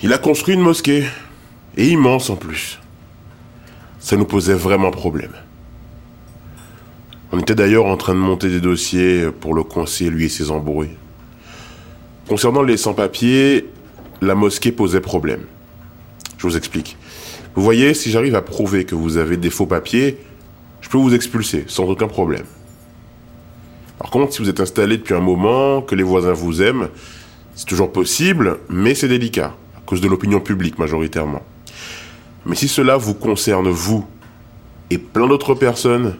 Il a construit une mosquée. Et immense en plus. Ça nous posait vraiment problème. On était d'ailleurs en train de monter des dossiers pour le coincer, lui et ses embrouilles. Concernant les sans-papiers, la mosquée posait problème. Je vous explique. Vous voyez, si j'arrive à prouver que vous avez des faux papiers, je peux vous expulser sans aucun problème. Par contre, si vous êtes installé depuis un moment, que les voisins vous aiment, c'est toujours possible, mais c'est délicat, cause de l'opinion publique majoritairement. Mais si cela vous concerne vous et plein d'autres personnes,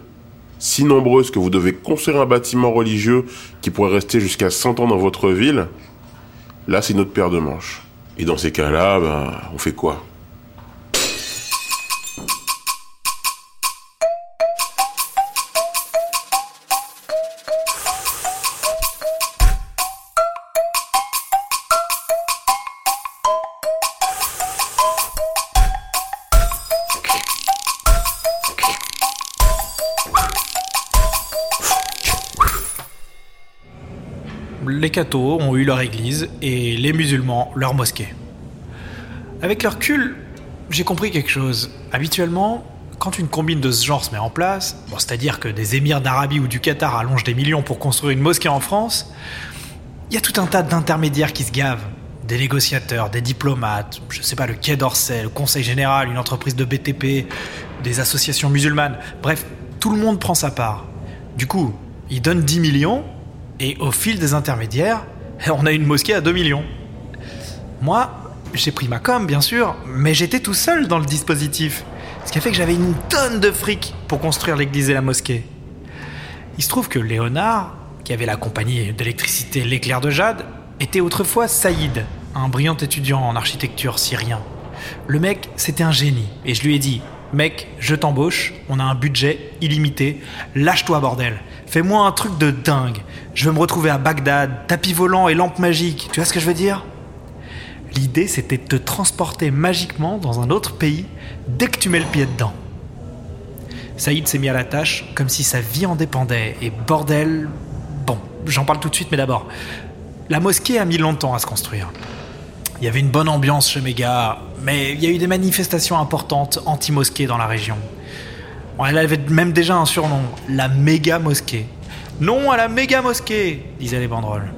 si nombreuses que vous devez construire un bâtiment religieux qui pourrait rester jusqu'à 100 ans dans votre ville, là c'est notre paire de manches. Et dans ces cas-là, ben, on fait quoi? Les cathos ont eu leur église et les musulmans leur mosquée. Avec leur recul, j'ai compris quelque chose. Habituellement, quand une combine de ce genre se met en place, c'est-à-dire que des émirs d'Arabie ou du Qatar allongent des millions pour construire une mosquée en France, il y a tout un tas d'intermédiaires qui se gavent. Des négociateurs, des diplomates, je sais pas, le Quai d'Orsay, le Conseil Général, une entreprise de BTP, des associations musulmanes, bref, tout le monde prend sa part. Du coup, ils donnent 10 millions, et au fil des intermédiaires, on a une mosquée à 2 millions. Moi, j'ai pris ma com, bien sûr, mais j'étais tout seul dans le dispositif. Ce qui a fait que j'avais une tonne de fric pour construire l'église et la mosquée. Il se trouve que Léonard, qui avait la compagnie d'électricité L'éclair de Jade, était autrefois Saïd, un brillant étudiant en architecture syrien. Le mec, c'était un génie, et je lui ai dit Mec, je t'embauche, on a un budget illimité, lâche-toi bordel, fais-moi un truc de dingue. Je veux me retrouver à Bagdad, tapis volant et lampe magique, tu vois ce que je veux dire? L'idée c'était de te transporter magiquement dans un autre pays dès que tu mets le pied dedans. Saïd s'est mis à la tâche comme si sa vie en dépendait, et bordel... Bon, j'en parle tout de suite, mais d'abord, la mosquée a mis longtemps à se construire. Il y avait une bonne ambiance chez mes gars, mais il y a eu des manifestations importantes anti-mosquée dans la région. Elle avait même déjà un surnom, la méga mosquée. Non à la méga mosquée, disaient les banderoles.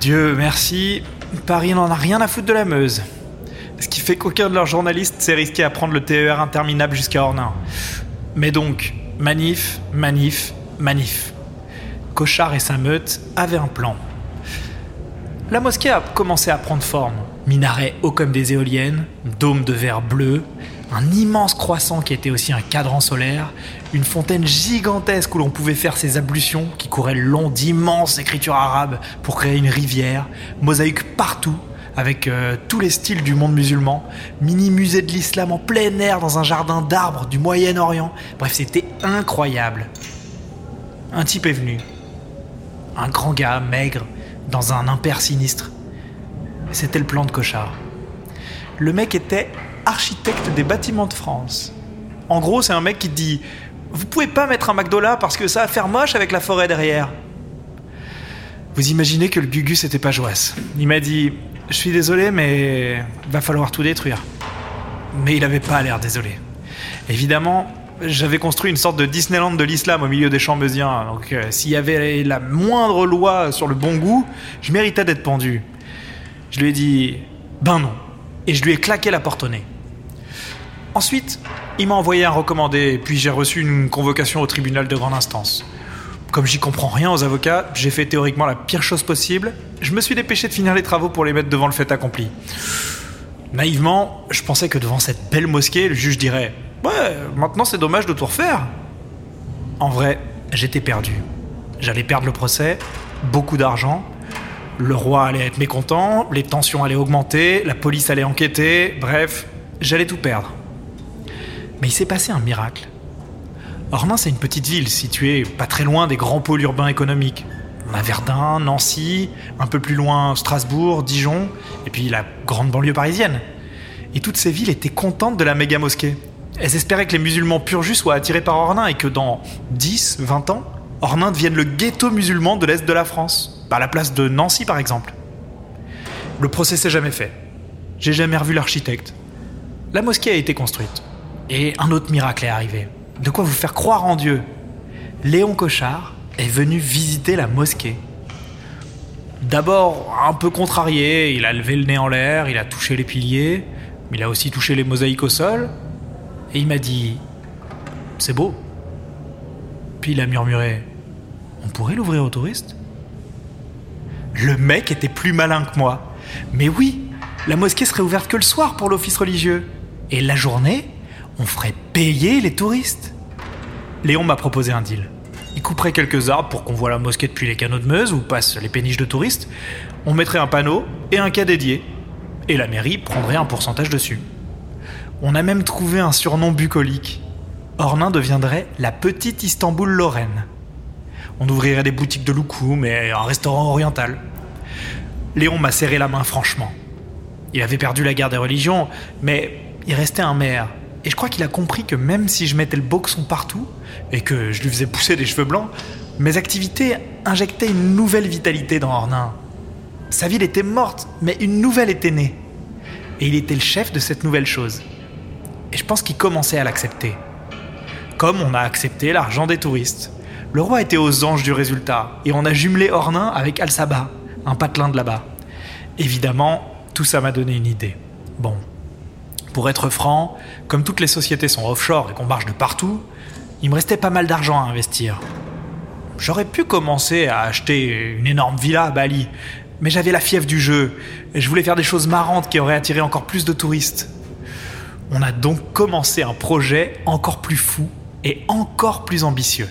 Dieu merci, Paris n'en a rien à foutre de la Meuse. Ce qui fait qu'aucun de leurs journalistes s'est risqué à prendre le TER interminable jusqu'à Ornain. Mais donc, manif, manif, manif. Cochard et sa meute avaient un plan. La mosquée a commencé à prendre forme. Minaret haut comme des éoliennes, dôme de verre bleu, un immense croissant qui était aussi un cadran solaire, une fontaine gigantesque où l'on pouvait faire ses ablutions qui couraient le long d'immenses écritures arabes pour créer une rivière, mosaïque partout avec euh, tous les styles du monde musulman, mini musée de l'islam en plein air dans un jardin d'arbres du Moyen-Orient. Bref, c'était incroyable. Un type est venu. Un grand gars, maigre, dans un impair sinistre. C'était le plan de Cochard. Le mec était architecte des bâtiments de France. En gros, c'est un mec qui dit Vous pouvez pas mettre un McDo là parce que ça va faire moche avec la forêt derrière. Vous imaginez que le Gugus était pas joasse. Il m'a dit Je suis désolé, mais va falloir tout détruire. Mais il avait pas l'air désolé. Évidemment, j'avais construit une sorte de Disneyland de l'islam au milieu des champs meusiens. Donc, euh, s'il y avait la moindre loi sur le bon goût, je méritais d'être pendu. Je lui ai dit Ben non. Et je lui ai claqué la porte au nez. Ensuite, il m'a envoyé un recommandé, puis j'ai reçu une convocation au tribunal de grande instance. Comme j'y comprends rien aux avocats, j'ai fait théoriquement la pire chose possible. Je me suis dépêché de finir les travaux pour les mettre devant le fait accompli. Naïvement, je pensais que devant cette belle mosquée, le juge dirait Ouais, maintenant c'est dommage de tout refaire. En vrai, j'étais perdu. J'allais perdre le procès, beaucoup d'argent, le roi allait être mécontent, les tensions allaient augmenter, la police allait enquêter, bref, j'allais tout perdre. Mais il s'est passé un miracle. Ornain, c'est une petite ville située pas très loin des grands pôles urbains économiques. On Verdun, Nancy, un peu plus loin Strasbourg, Dijon, et puis la grande banlieue parisienne. Et toutes ces villes étaient contentes de la méga mosquée. Elles espéraient que les musulmans pur jus soient attirés par Ornain et que dans 10, 20 ans, Ornain devienne le ghetto musulman de l'Est de la France, à la place de Nancy par exemple. Le procès s'est jamais fait. J'ai jamais revu l'architecte. La mosquée a été construite. Et un autre miracle est arrivé. De quoi vous faire croire en Dieu. Léon Cochard est venu visiter la mosquée. D'abord, un peu contrarié, il a levé le nez en l'air, il a touché les piliers, mais il a aussi touché les mosaïques au sol, et il m'a dit C'est beau. Puis il a murmuré On pourrait l'ouvrir aux touristes? Le mec était plus malin que moi. Mais oui, la mosquée serait ouverte que le soir pour l'office religieux. Et la journée, on ferait payer les touristes. Léon m'a proposé un deal. Il couperait quelques arbres pour qu'on voit la mosquée depuis les canaux de Meuse où passent les péniches de touristes. On mettrait un panneau et un cas dédié. Et la mairie prendrait un pourcentage dessus. On a même trouvé un surnom bucolique. Ornain deviendrait la petite Istanbul Lorraine. On ouvrirait des boutiques de loukoum et un restaurant oriental. Léon m'a serré la main franchement. Il avait perdu la guerre des religions, mais il restait un maire. Et je crois qu'il a compris que même si je mettais le boxon partout et que je lui faisais pousser des cheveux blancs, mes activités injectaient une nouvelle vitalité dans Ornain. Sa ville était morte, mais une nouvelle était née. Et il était le chef de cette nouvelle chose. Et je pense qu'il commençait à l'accepter. Comme on a accepté l'argent des touristes. Le roi était aux anges du résultat, et on a jumelé Ornain avec Al-Saba, un patelin de là-bas. Évidemment, tout ça m'a donné une idée. Bon, pour être franc, comme toutes les sociétés sont offshore et qu'on marche de partout, il me restait pas mal d'argent à investir. J'aurais pu commencer à acheter une énorme villa à Bali, mais j'avais la fièvre du jeu et je voulais faire des choses marrantes qui auraient attiré encore plus de touristes. On a donc commencé un projet encore plus fou et encore plus ambitieux.